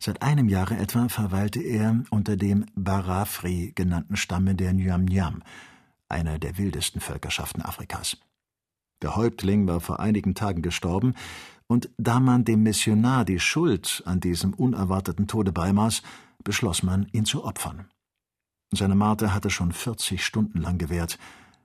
Seit einem Jahre etwa verweilte er unter dem Barafri genannten Stamme der Nyam Nyam, einer der wildesten Völkerschaften Afrikas. Der Häuptling war vor einigen Tagen gestorben, und da man dem Missionar die Schuld an diesem unerwarteten Tode beimaß, beschloss man, ihn zu opfern. Seine Marte hatte schon 40 Stunden lang gewährt.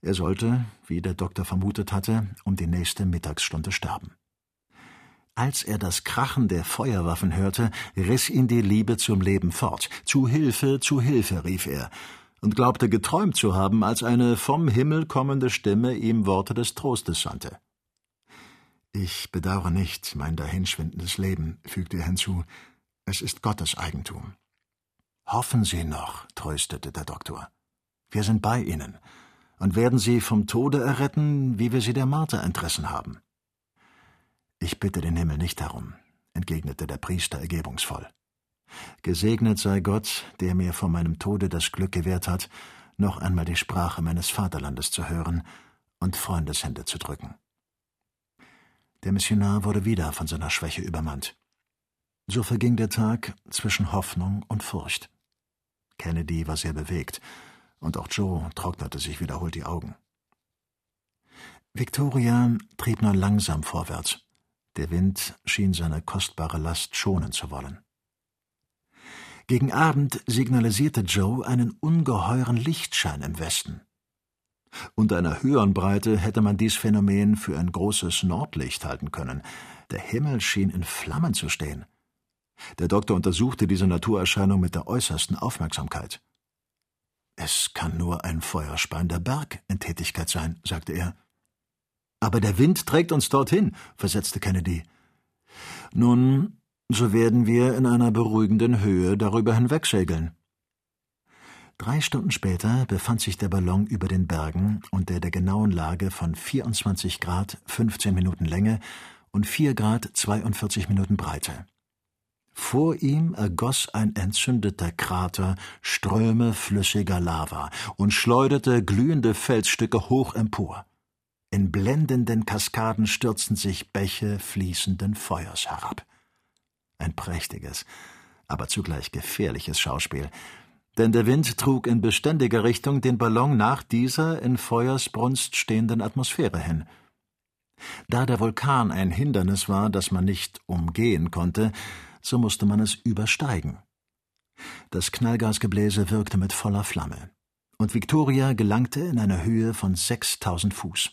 Er sollte, wie der Doktor vermutet hatte, um die nächste Mittagsstunde sterben. Als er das Krachen der Feuerwaffen hörte, riss ihn die Liebe zum Leben fort. Zu Hilfe, zu Hilfe, rief er, und glaubte geträumt zu haben, als eine vom Himmel kommende Stimme ihm Worte des Trostes sandte. Ich bedauere nicht mein dahinschwindendes Leben, fügte er hinzu, es ist Gottes Eigentum. Hoffen Sie noch, tröstete der Doktor. Wir sind bei Ihnen und werden Sie vom Tode erretten, wie wir Sie der Marter entrissen haben. Ich bitte den Himmel nicht darum, entgegnete der Priester ergebungsvoll. Gesegnet sei Gott, der mir vor meinem Tode das Glück gewährt hat, noch einmal die Sprache meines Vaterlandes zu hören und Freundeshände zu drücken. Der Missionar wurde wieder von seiner Schwäche übermannt. So verging der Tag zwischen Hoffnung und Furcht. Kennedy war sehr bewegt, und auch Joe trocknete sich wiederholt die Augen. Victoria trieb nur langsam vorwärts. Der Wind schien seine kostbare Last schonen zu wollen. Gegen Abend signalisierte Joe einen ungeheuren Lichtschein im Westen. Unter einer höheren Breite hätte man dies Phänomen für ein großes Nordlicht halten können. Der Himmel schien in Flammen zu stehen. Der Doktor untersuchte diese Naturerscheinung mit der äußersten Aufmerksamkeit. Es kann nur ein feuerspeiender Berg in Tätigkeit sein, sagte er. Aber der Wind trägt uns dorthin, versetzte Kennedy. Nun, so werden wir in einer beruhigenden Höhe darüber hinwegsegeln. Drei Stunden später befand sich der Ballon über den Bergen unter der genauen Lage von 24 Grad 15 Minuten Länge und 4 Grad 42 Minuten Breite. Vor ihm ergoss ein entzündeter Krater Ströme flüssiger Lava und schleuderte glühende Felsstücke hoch empor. In blendenden Kaskaden stürzten sich Bäche fließenden Feuers herab. Ein prächtiges, aber zugleich gefährliches Schauspiel, denn der Wind trug in beständiger Richtung den Ballon nach dieser in Feuersbrunst stehenden Atmosphäre hin. Da der Vulkan ein Hindernis war, das man nicht umgehen konnte, so musste man es übersteigen. Das Knallgasgebläse wirkte mit voller Flamme, und Victoria gelangte in eine Höhe von sechstausend Fuß.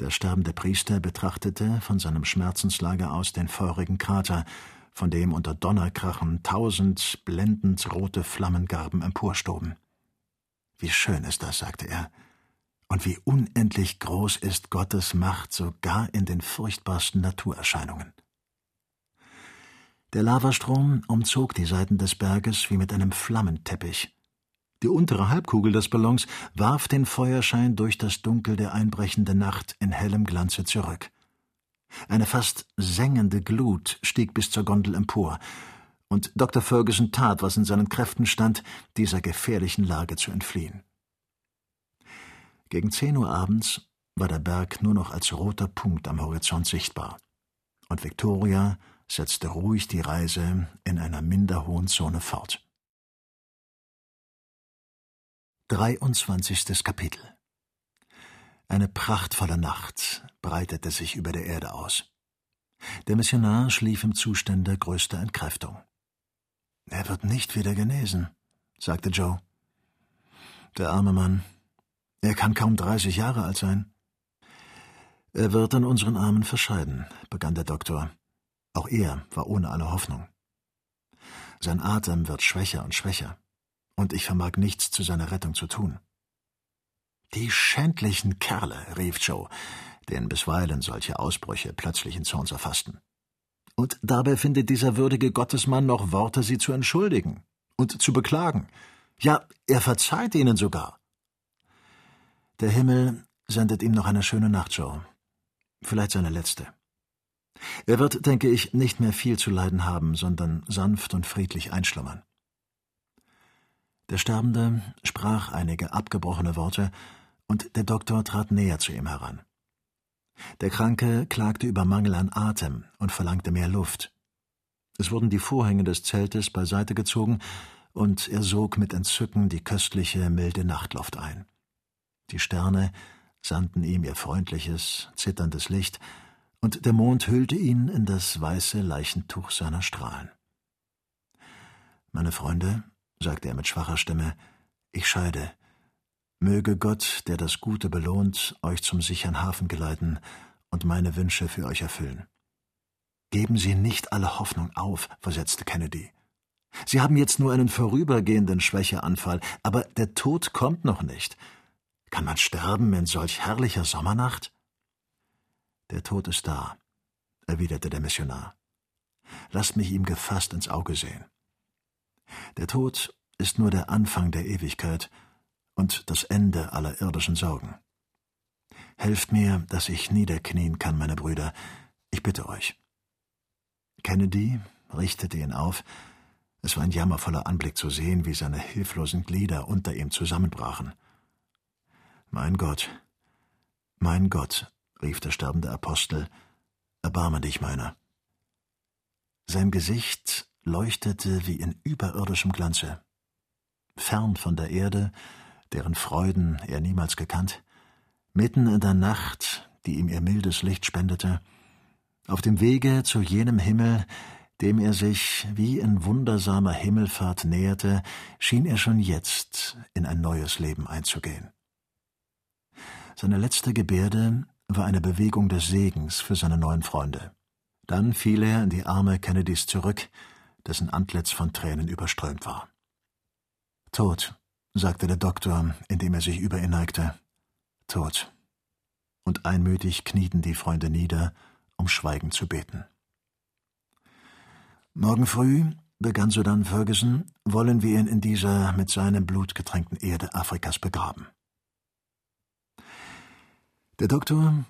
Der sterbende Priester betrachtete von seinem Schmerzenslager aus den feurigen Krater, von dem unter Donnerkrachen tausend blendend rote Flammengarben emporstoben. Wie schön ist das, sagte er, und wie unendlich groß ist Gottes Macht sogar in den furchtbarsten Naturerscheinungen. Der Lavastrom umzog die Seiten des Berges wie mit einem Flammenteppich. Die untere Halbkugel des Ballons warf den Feuerschein durch das Dunkel der einbrechenden Nacht in hellem Glanze zurück. Eine fast sengende Glut stieg bis zur Gondel empor, und Dr. Ferguson tat, was in seinen Kräften stand, dieser gefährlichen Lage zu entfliehen. Gegen zehn Uhr abends war der Berg nur noch als roter Punkt am Horizont sichtbar, und Victoria setzte ruhig die Reise in einer minder hohen Zone fort. 23. Kapitel Eine prachtvolle Nacht breitete sich über der Erde aus. Der Missionar schlief im Zustande größter Entkräftung. Er wird nicht wieder genesen, sagte Joe. Der arme Mann. Er kann kaum dreißig Jahre alt sein. Er wird an unseren Armen verscheiden, begann der Doktor. Auch er war ohne alle Hoffnung. Sein Atem wird schwächer und schwächer, und ich vermag nichts zu seiner Rettung zu tun. Die schändlichen Kerle, rief Joe, den bisweilen solche Ausbrüche plötzlichen Zorns erfassten. Und dabei findet dieser würdige Gottesmann noch Worte, sie zu entschuldigen und zu beklagen. Ja, er verzeiht ihnen sogar. Der Himmel sendet ihm noch eine schöne Nacht, Joe. Vielleicht seine letzte. Er wird, denke ich, nicht mehr viel zu leiden haben, sondern sanft und friedlich einschlummern. Der Sterbende sprach einige abgebrochene Worte, und der Doktor trat näher zu ihm heran. Der Kranke klagte über Mangel an Atem und verlangte mehr Luft. Es wurden die Vorhänge des Zeltes beiseite gezogen, und er sog mit Entzücken die köstliche, milde Nachtluft ein. Die Sterne sandten ihm ihr freundliches, zitterndes Licht, und der Mond hüllte ihn in das weiße Leichentuch seiner Strahlen. Meine Freunde, sagte er mit schwacher Stimme, ich scheide. Möge Gott, der das Gute belohnt, euch zum sichern Hafen geleiten und meine Wünsche für euch erfüllen. Geben Sie nicht alle Hoffnung auf, versetzte Kennedy. Sie haben jetzt nur einen vorübergehenden Schwächeanfall, aber der Tod kommt noch nicht. Kann man sterben in solch herrlicher Sommernacht? Der Tod ist da, erwiderte der Missionar. Lasst mich ihm gefasst ins Auge sehen. Der Tod ist nur der Anfang der Ewigkeit und das Ende aller irdischen Sorgen. Helft mir, dass ich niederknien kann, meine Brüder, ich bitte euch. Kennedy richtete ihn auf, es war ein jammervoller Anblick zu sehen, wie seine hilflosen Glieder unter ihm zusammenbrachen. Mein Gott, mein Gott, rief der sterbende Apostel, erbarme dich meiner. Sein Gesicht leuchtete wie in überirdischem Glanze. Fern von der Erde, deren Freuden er niemals gekannt, mitten in der Nacht, die ihm ihr mildes Licht spendete, auf dem Wege zu jenem Himmel, dem er sich wie in wundersamer Himmelfahrt näherte, schien er schon jetzt in ein neues Leben einzugehen. Seine letzte Gebärde war eine Bewegung des Segens für seine neuen Freunde. Dann fiel er in die Arme Kennedys zurück, dessen Antlitz von Tränen überströmt war. Tot, sagte der Doktor, indem er sich über ihn neigte. Tot. Und einmütig knieten die Freunde nieder, um Schweigen zu beten. Morgen früh, begann sodann Ferguson, wollen wir ihn in dieser mit seinem Blut getränkten Erde Afrikas begraben. Der Doktor,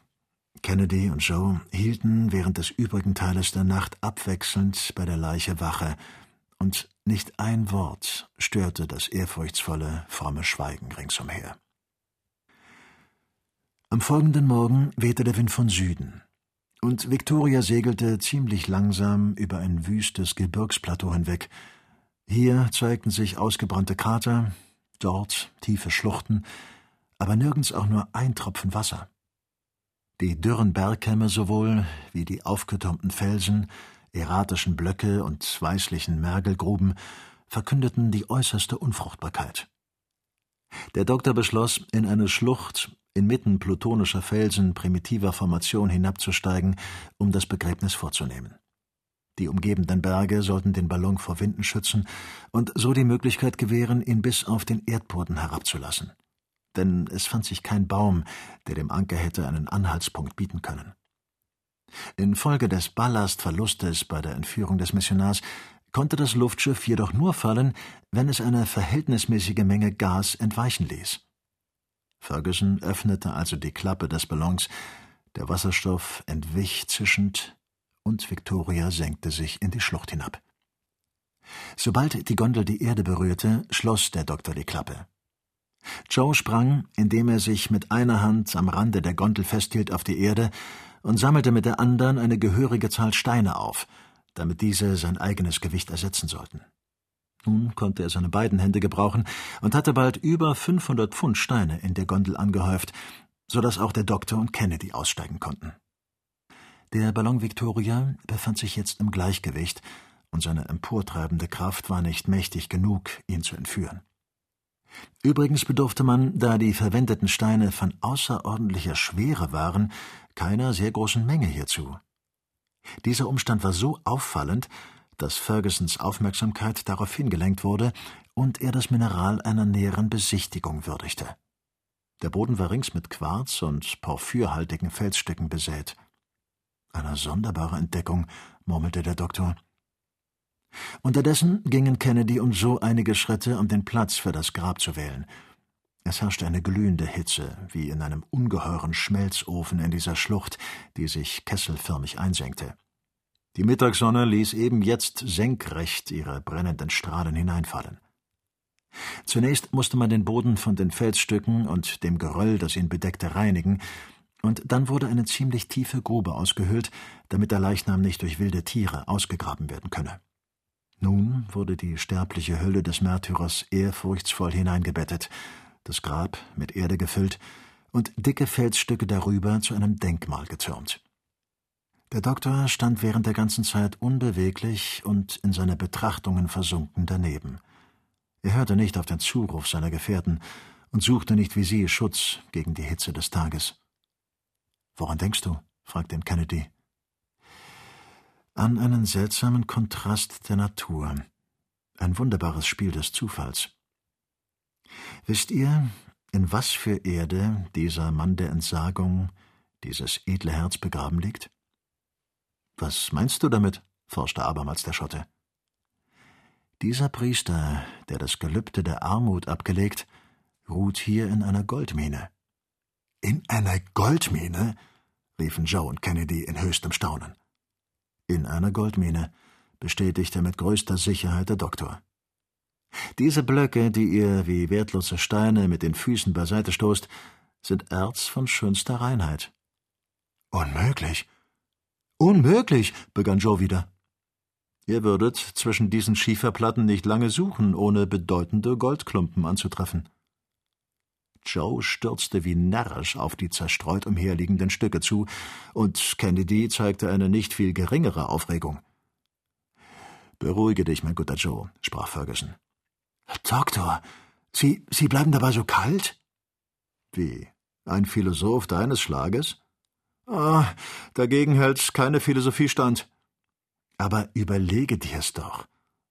Kennedy und Joe hielten während des übrigen Teiles der Nacht abwechselnd bei der Leiche Wache, und nicht ein Wort störte das ehrfurchtsvolle, fromme Schweigen ringsumher. Am folgenden Morgen wehte der Wind von Süden, und Victoria segelte ziemlich langsam über ein wüstes Gebirgsplateau hinweg. Hier zeigten sich ausgebrannte Krater, dort tiefe Schluchten, aber nirgends auch nur ein Tropfen Wasser. Die dürren Bergkämme sowohl wie die aufgetürmten Felsen, erratischen Blöcke und weißlichen Mergelgruben verkündeten die äußerste Unfruchtbarkeit. Der Doktor beschloss, in eine Schlucht inmitten plutonischer Felsen primitiver Formation hinabzusteigen, um das Begräbnis vorzunehmen. Die umgebenden Berge sollten den Ballon vor Winden schützen und so die Möglichkeit gewähren, ihn bis auf den Erdboden herabzulassen denn es fand sich kein Baum, der dem Anker hätte einen Anhaltspunkt bieten können. Infolge des Ballastverlustes bei der Entführung des Missionars konnte das Luftschiff jedoch nur fallen, wenn es eine verhältnismäßige Menge Gas entweichen ließ. Ferguson öffnete also die Klappe des Ballons, der Wasserstoff entwich zischend, und Victoria senkte sich in die Schlucht hinab. Sobald die Gondel die Erde berührte, schloss der Doktor die Klappe. Joe sprang, indem er sich mit einer Hand am Rande der Gondel festhielt, auf die Erde und sammelte mit der anderen eine gehörige Zahl Steine auf, damit diese sein eigenes Gewicht ersetzen sollten. Nun konnte er seine beiden Hände gebrauchen und hatte bald über 500 Pfund Steine in der Gondel angehäuft, so dass auch der Doktor und Kennedy aussteigen konnten. Der Ballon Victoria befand sich jetzt im Gleichgewicht, und seine emportreibende Kraft war nicht mächtig genug, ihn zu entführen. Übrigens bedurfte man, da die verwendeten Steine von außerordentlicher Schwere waren, keiner sehr großen Menge hierzu. Dieser Umstand war so auffallend, dass Fergusons Aufmerksamkeit darauf hingelenkt wurde und er das Mineral einer näheren Besichtigung würdigte. Der Boden war rings mit Quarz und porphyrhaltigen Felsstücken besät. Eine sonderbare Entdeckung, murmelte der Doktor. Unterdessen gingen Kennedy und Joe einige Schritte, um den Platz für das Grab zu wählen. Es herrschte eine glühende Hitze, wie in einem ungeheuren Schmelzofen in dieser Schlucht, die sich kesselförmig einsenkte. Die Mittagssonne ließ eben jetzt senkrecht ihre brennenden Strahlen hineinfallen. Zunächst musste man den Boden von den Felsstücken und dem Geröll, das ihn bedeckte, reinigen, und dann wurde eine ziemlich tiefe Grube ausgehöhlt, damit der Leichnam nicht durch wilde Tiere ausgegraben werden könne. Nun wurde die sterbliche Hülle des Märtyrers ehrfurchtsvoll hineingebettet, das Grab mit Erde gefüllt und dicke Felsstücke darüber zu einem Denkmal getürmt. Der Doktor stand während der ganzen Zeit unbeweglich und in seine Betrachtungen versunken daneben. Er hörte nicht auf den Zuruf seiner Gefährten und suchte nicht wie sie Schutz gegen die Hitze des Tages. Woran denkst du? fragte ihn Kennedy. An einen seltsamen Kontrast der Natur, ein wunderbares Spiel des Zufalls. Wisst ihr, in was für Erde dieser Mann der Entsagung, dieses edle Herz begraben liegt? Was meinst du damit? forschte abermals der Schotte. Dieser Priester, der das Gelübde der Armut abgelegt, ruht hier in einer Goldmine. In einer Goldmine? riefen Joe und Kennedy in höchstem Staunen. In einer Goldmine, bestätigte mit größter Sicherheit der Doktor. Diese Blöcke, die ihr wie wertlose Steine mit den Füßen beiseite stoßt, sind Erz von schönster Reinheit. Unmöglich. Unmöglich, begann Joe wieder. Ihr würdet zwischen diesen Schieferplatten nicht lange suchen, ohne bedeutende Goldklumpen anzutreffen. Joe stürzte wie närrisch auf die zerstreut umherliegenden Stücke zu, und Kennedy zeigte eine nicht viel geringere Aufregung. Beruhige dich, mein guter Joe, sprach Ferguson. Doktor, Sie, Sie bleiben dabei so kalt? Wie? Ein Philosoph deines Schlages? Ah, dagegen hält keine Philosophie stand. Aber überlege dir's doch.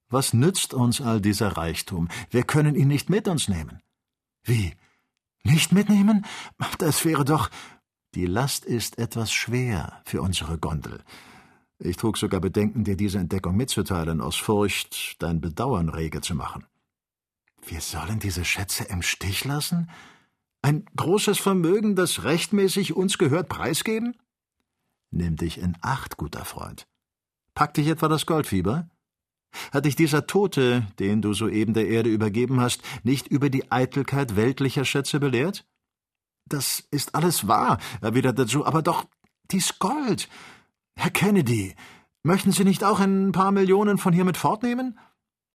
Was nützt uns all dieser Reichtum? Wir können ihn nicht mit uns nehmen. Wie? Nicht mitnehmen? Das wäre doch. Die Last ist etwas schwer für unsere Gondel. Ich trug sogar Bedenken, dir diese Entdeckung mitzuteilen, aus Furcht, dein Bedauern rege zu machen. Wir sollen diese Schätze im Stich lassen? Ein großes Vermögen, das rechtmäßig uns gehört, preisgeben? Nimm dich in Acht, guter Freund. Packt dich etwa das Goldfieber? Hat dich dieser Tote, den du soeben der Erde übergeben hast, nicht über die Eitelkeit weltlicher Schätze belehrt? Das ist alles wahr, erwiderte Joe, aber doch dies Gold. Herr Kennedy, möchten Sie nicht auch ein paar Millionen von hier mit fortnehmen?